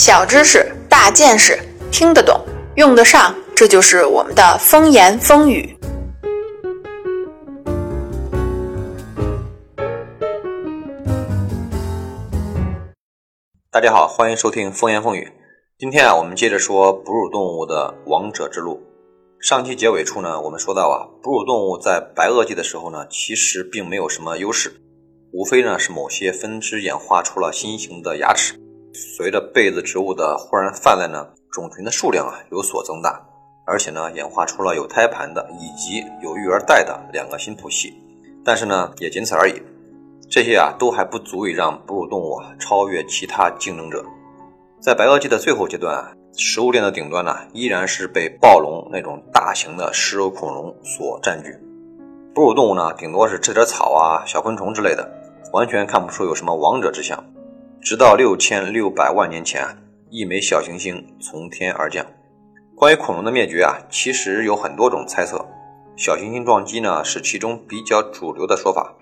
小知识、大见识，听得懂，用得上，这就是我们的风言风语。大家好，欢迎收听风言风语。今天啊，我们接着说哺乳动物的王者之路。上期结尾处呢，我们说到啊，哺乳动物在白垩纪的时候呢，其实并没有什么优势，无非呢是某些分支演化出了新型的牙齿。随着被子植物的忽然泛滥呢，种群的数量啊有所增大，而且呢演化出了有胎盘的以及有育儿袋的两个新谱系。但是呢也仅此而已，这些啊都还不足以让哺乳动物啊超越其他竞争者。在白垩纪的最后阶段啊，食物链的顶端呢依然是被暴龙那种大型的食肉恐龙所占据，哺乳动物呢顶多是吃点草啊、小昆虫之类的，完全看不出有什么王者之相。直到六千六百万年前，一枚小行星从天而降。关于恐龙的灭绝啊，其实有很多种猜测。小行星撞击呢，是其中比较主流的说法。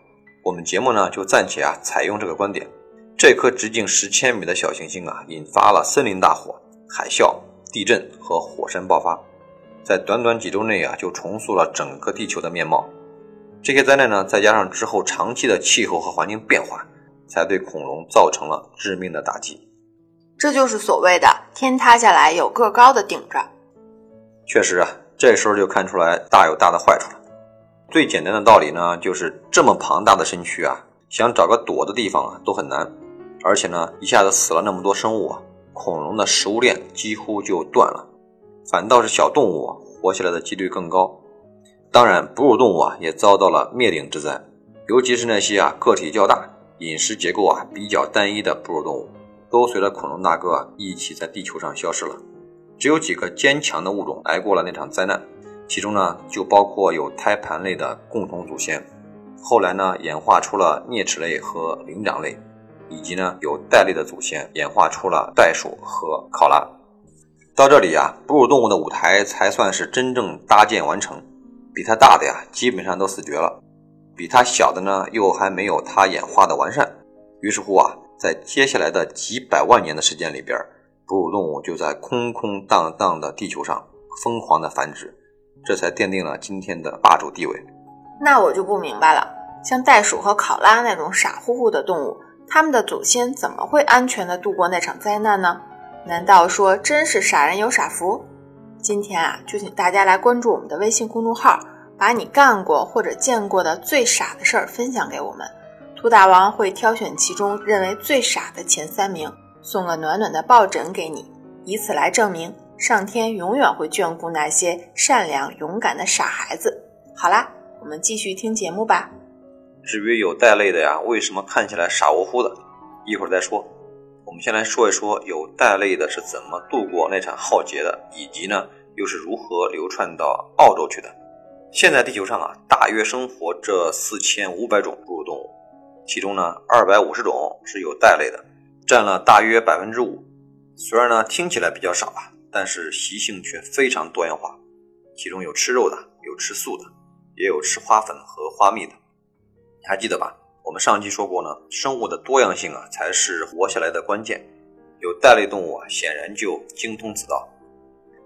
我们节目呢，就暂且啊采用这个观点。这颗直径十千米的小行星啊，引发了森林大火、海啸、地震和火山爆发，在短短几周内啊，就重塑了整个地球的面貌。这些灾难呢，再加上之后长期的气候和环境变化。才对恐龙造成了致命的打击，这就是所谓的“天塌下来有个高的顶着”。确实啊，这时候就看出来大有大的坏处了。最简单的道理呢，就是这么庞大的身躯啊，想找个躲的地方啊都很难，而且呢，一下子死了那么多生物啊，恐龙的食物链几乎就断了。反倒是小动物活下来的几率更高。当然，哺乳动物啊也遭到了灭顶之灾，尤其是那些啊个体较大。饮食结构啊比较单一的哺乳动物，都随着恐龙大哥一起在地球上消失了。只有几个坚强的物种挨过了那场灾难，其中呢就包括有胎盘类的共同祖先，后来呢演化出了啮齿类和灵长类，以及呢有袋类的祖先演化出了袋鼠和考拉。到这里啊，哺乳动物的舞台才算是真正搭建完成，比它大的呀基本上都死绝了。比它小的呢，又还没有它演化的完善。于是乎啊，在接下来的几百万年的时间里边，哺乳动物就在空空荡荡的地球上疯狂的繁殖，这才奠定了今天的霸主地位。那我就不明白了，像袋鼠和考拉那种傻乎乎的动物，它们的祖先怎么会安全的度过那场灾难呢？难道说真是傻人有傻福？今天啊，就请大家来关注我们的微信公众号。把你干过或者见过的最傻的事儿分享给我们，兔大王会挑选其中认为最傻的前三名，送个暖暖的抱枕给你，以此来证明上天永远会眷顾那些善良勇敢的傻孩子。好啦，我们继续听节目吧。至于有袋类的呀，为什么看起来傻乎乎的？一会儿再说。我们先来说一说有袋类的是怎么度过那场浩劫的，以及呢又是如何流窜到澳洲去的。现在地球上啊，大约生活这四千五百种哺乳动物，其中呢，二百五十种是有袋类的，占了大约百分之五。虽然呢听起来比较少啊，但是习性却非常多样化。其中有吃肉的，有吃素的，也有吃花粉和花蜜的。你还记得吧？我们上期说过呢，生物的多样性啊，才是活下来的关键。有袋类动物啊，显然就精通此道。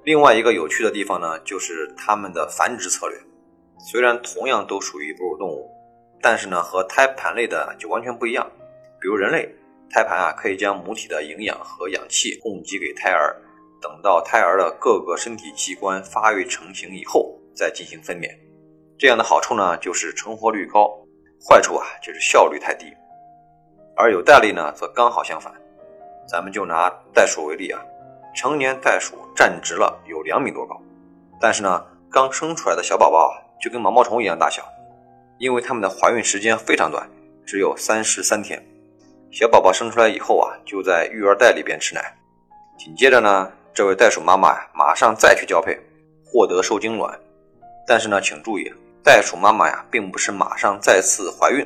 另外一个有趣的地方呢，就是它们的繁殖策略。虽然同样都属于哺乳动物，但是呢，和胎盘类的就完全不一样。比如人类，胎盘啊可以将母体的营养和氧气供给给胎儿，等到胎儿的各个身体器官发育成型以后再进行分娩。这样的好处呢就是成活率高，坏处啊就是效率太低。而有袋类呢则刚好相反。咱们就拿袋鼠为例啊，成年袋鼠站直了有两米多高，但是呢刚生出来的小宝宝啊。就跟毛毛虫一样大小，因为它们的怀孕时间非常短，只有三十三天。小宝宝生出来以后啊，就在育儿袋里边吃奶。紧接着呢，这位袋鼠妈妈呀，马上再去交配，获得受精卵。但是呢，请注意，袋鼠妈妈呀，并不是马上再次怀孕，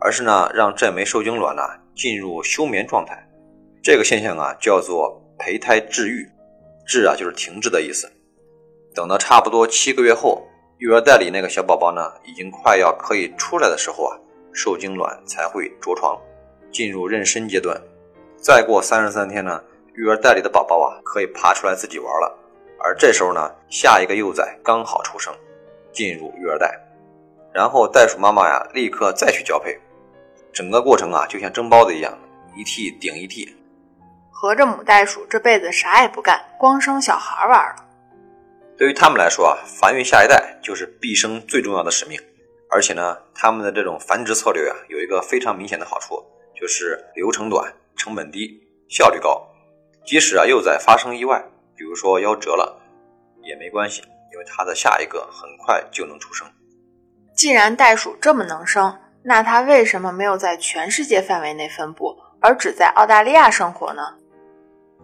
而是呢，让这枚受精卵呢进入休眠状态。这个现象啊，叫做胚胎滞育，滞啊就是停滞的意思。等到差不多七个月后。育儿袋里那个小宝宝呢，已经快要可以出来的时候啊，受精卵才会着床，进入妊娠阶段。再过三十三天呢，育儿袋里的宝宝啊可以爬出来自己玩了。而这时候呢，下一个幼崽刚好出生，进入育儿袋，然后袋鼠妈妈呀立刻再去交配，整个过程啊就像蒸包子一样，一屉顶一屉。合着母袋鼠这辈子啥也不干，光生小孩玩了。对于他们来说啊，繁育下一代就是毕生最重要的使命。而且呢，他们的这种繁殖策略啊，有一个非常明显的好处，就是流程短、成本低、效率高。即使啊幼崽发生意外，比如说夭折了，也没关系，因为它的下一个很快就能出生。既然袋鼠这么能生，那它为什么没有在全世界范围内分布，而只在澳大利亚生活呢？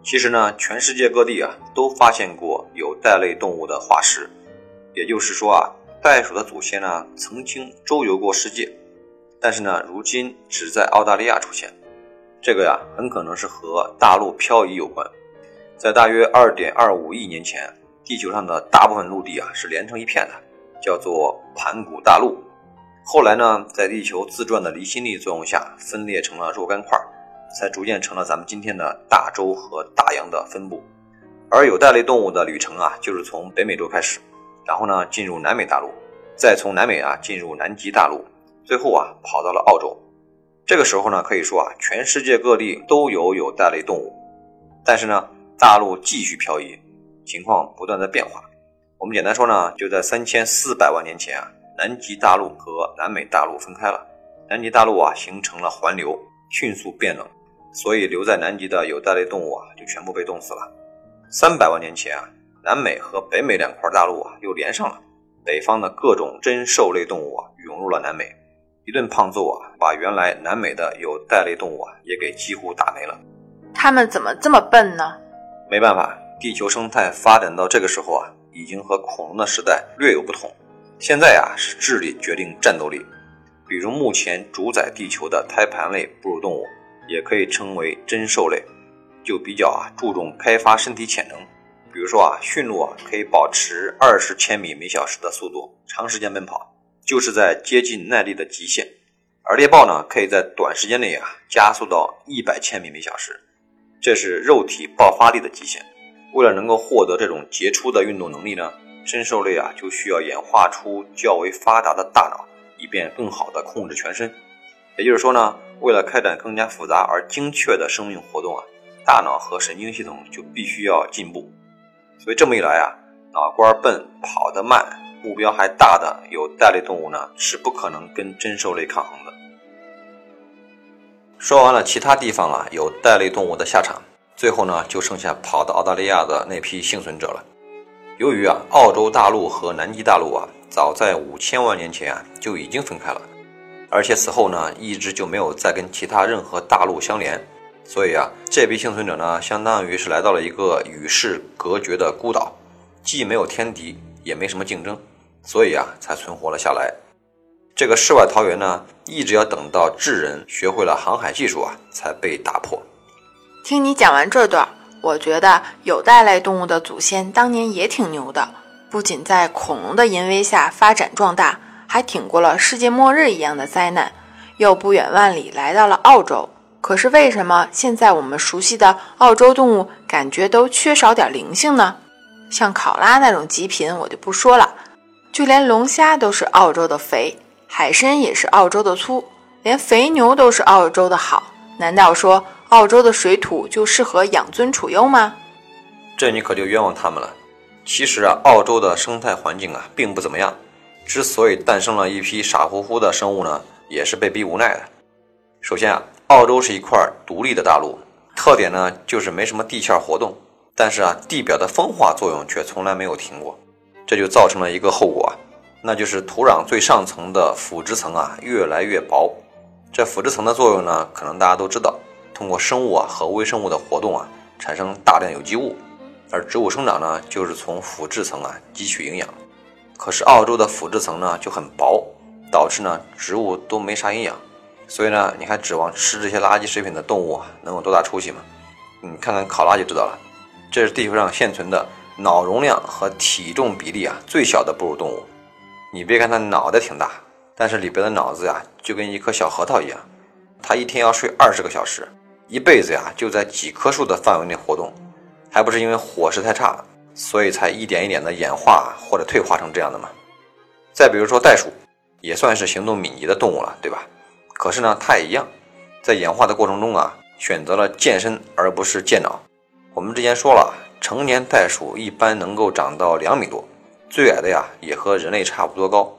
其实呢，全世界各地啊都发现过有袋类动物的化石，也就是说啊，袋鼠的祖先呢曾经周游过世界，但是呢，如今只在澳大利亚出现。这个呀，很可能是和大陆漂移有关。在大约二点二五亿年前，地球上的大部分陆地啊是连成一片的，叫做盘古大陆。后来呢，在地球自转的离心力作用下，分裂成了若干块。才逐渐成了咱们今天的大洲和大洋的分布，而有袋类动物的旅程啊，就是从北美洲开始，然后呢进入南美大陆，再从南美啊进入南极大陆，最后啊跑到了澳洲。这个时候呢，可以说啊，全世界各地都有有袋类动物，但是呢，大陆继续漂移，情况不断在变化。我们简单说呢，就在三千四百万年前啊，南极大陆和南美大陆分开了，南极大陆啊形成了环流，迅速变冷。所以留在南极的有袋类动物啊，就全部被冻死了。三百万年前啊，南美和北美两块大陆啊又连上了，北方的各种真兽类动物啊涌入了南美，一顿胖揍啊，把原来南美的有袋类动物啊也给几乎打没了。他们怎么这么笨呢？没办法，地球生态发展到这个时候啊，已经和恐龙的时代略有不同。现在啊是智力决定战斗力，比如目前主宰地球的胎盘类哺乳动物。也可以称为真兽类，就比较啊注重开发身体潜能。比如说啊，驯鹿啊可以保持二十千米每小时的速度，长时间奔跑，就是在接近耐力的极限。而猎豹呢，可以在短时间内啊加速到一百千米每小时，这是肉体爆发力的极限。为了能够获得这种杰出的运动能力呢，真兽类啊就需要演化出较为发达的大脑，以便更好的控制全身。也就是说呢。为了开展更加复杂而精确的生命活动啊，大脑和神经系统就必须要进步。所以这么一来啊，脑瓜笨、跑得慢、目标还大的有袋类动物呢，是不可能跟真兽类抗衡的。说完了其他地方啊有袋类动物的下场，最后呢就剩下跑到澳大利亚的那批幸存者了。由于啊，澳洲大陆和南极大陆啊，早在五千万年前啊就已经分开了。而且此后呢，一直就没有再跟其他任何大陆相连，所以啊，这批幸存者呢，相当于是来到了一个与世隔绝的孤岛，既没有天敌，也没什么竞争，所以啊，才存活了下来。这个世外桃源呢，一直要等到智人学会了航海技术啊，才被打破。听你讲完这段，我觉得有袋类动物的祖先当年也挺牛的，不仅在恐龙的淫威下发展壮大。还挺过了世界末日一样的灾难，又不远万里来到了澳洲。可是为什么现在我们熟悉的澳洲动物感觉都缺少点灵性呢？像考拉那种极品我就不说了，就连龙虾都是澳洲的肥，海参也是澳洲的粗，连肥牛都是澳洲的好。难道说澳洲的水土就适合养尊处优吗？这你可就冤枉他们了。其实啊，澳洲的生态环境啊并不怎么样。之所以诞生了一批傻乎乎的生物呢，也是被逼无奈的。首先啊，澳洲是一块独立的大陆，特点呢就是没什么地壳活动，但是啊，地表的风化作用却从来没有停过，这就造成了一个后果啊，那就是土壤最上层的腐殖层啊越来越薄。这腐殖层的作用呢，可能大家都知道，通过生物啊和微生物的活动啊，产生大量有机物，而植物生长呢，就是从腐殖层啊汲取营养。可是澳洲的腐殖层呢就很薄，导致呢植物都没啥营养，所以呢你还指望吃这些垃圾食品的动物能有多大出息吗？你看看考拉就知道了，这是地球上现存的脑容量和体重比例啊最小的哺乳动物。你别看它脑袋挺大，但是里边的脑子呀就跟一颗小核桃一样。它一天要睡二十个小时，一辈子呀就在几棵树的范围内活动，还不是因为伙食太差，所以才一点一点的演化或者退化成这样的嘛？再比如说袋鼠，也算是行动敏捷的动物了，对吧？可是呢，它也一样，在演化的过程中啊，选择了健身而不是健脑。我们之前说了，成年袋鼠一般能够长到两米多，最矮的呀也和人类差不多高。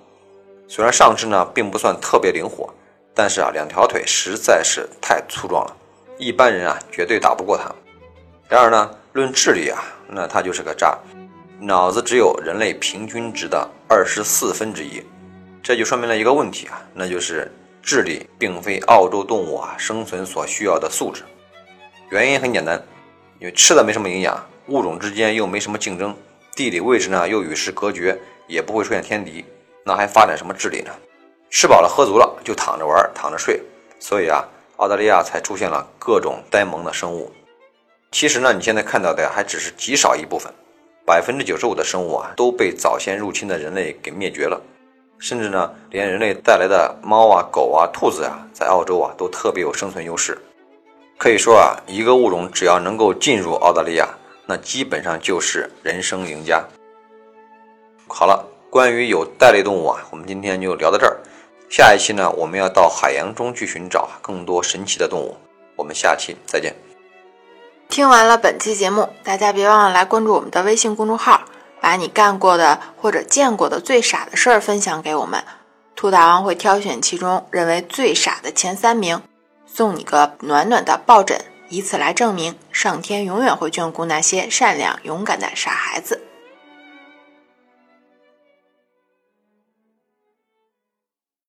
虽然上肢呢并不算特别灵活，但是啊两条腿实在是太粗壮了，一般人啊绝对打不过它。然而呢，论智力啊，那它就是个渣。脑子只有人类平均值的二十四分之一，这就说明了一个问题啊，那就是智力并非澳洲动物啊生存所需要的素质。原因很简单，因为吃的没什么营养，物种之间又没什么竞争，地理位置呢又与世隔绝，也不会出现天敌，那还发展什么智力呢？吃饱了喝足了就躺着玩，躺着睡。所以啊，澳大利亚才出现了各种呆萌的生物。其实呢，你现在看到的还只是极少一部分。百分之九十五的生物啊都被早先入侵的人类给灭绝了，甚至呢，连人类带来的猫啊、狗啊、兔子啊，在澳洲啊都特别有生存优势。可以说啊，一个物种只要能够进入澳大利亚，那基本上就是人生赢家。好了，关于有袋类动物啊，我们今天就聊到这儿。下一期呢，我们要到海洋中去寻找更多神奇的动物。我们下期再见。听完了本期节目，大家别忘了来关注我们的微信公众号，把你干过的或者见过的最傻的事儿分享给我们，兔大王会挑选其中认为最傻的前三名，送你个暖暖的抱枕，以此来证明上天永远会眷顾那些善良勇敢的傻孩子。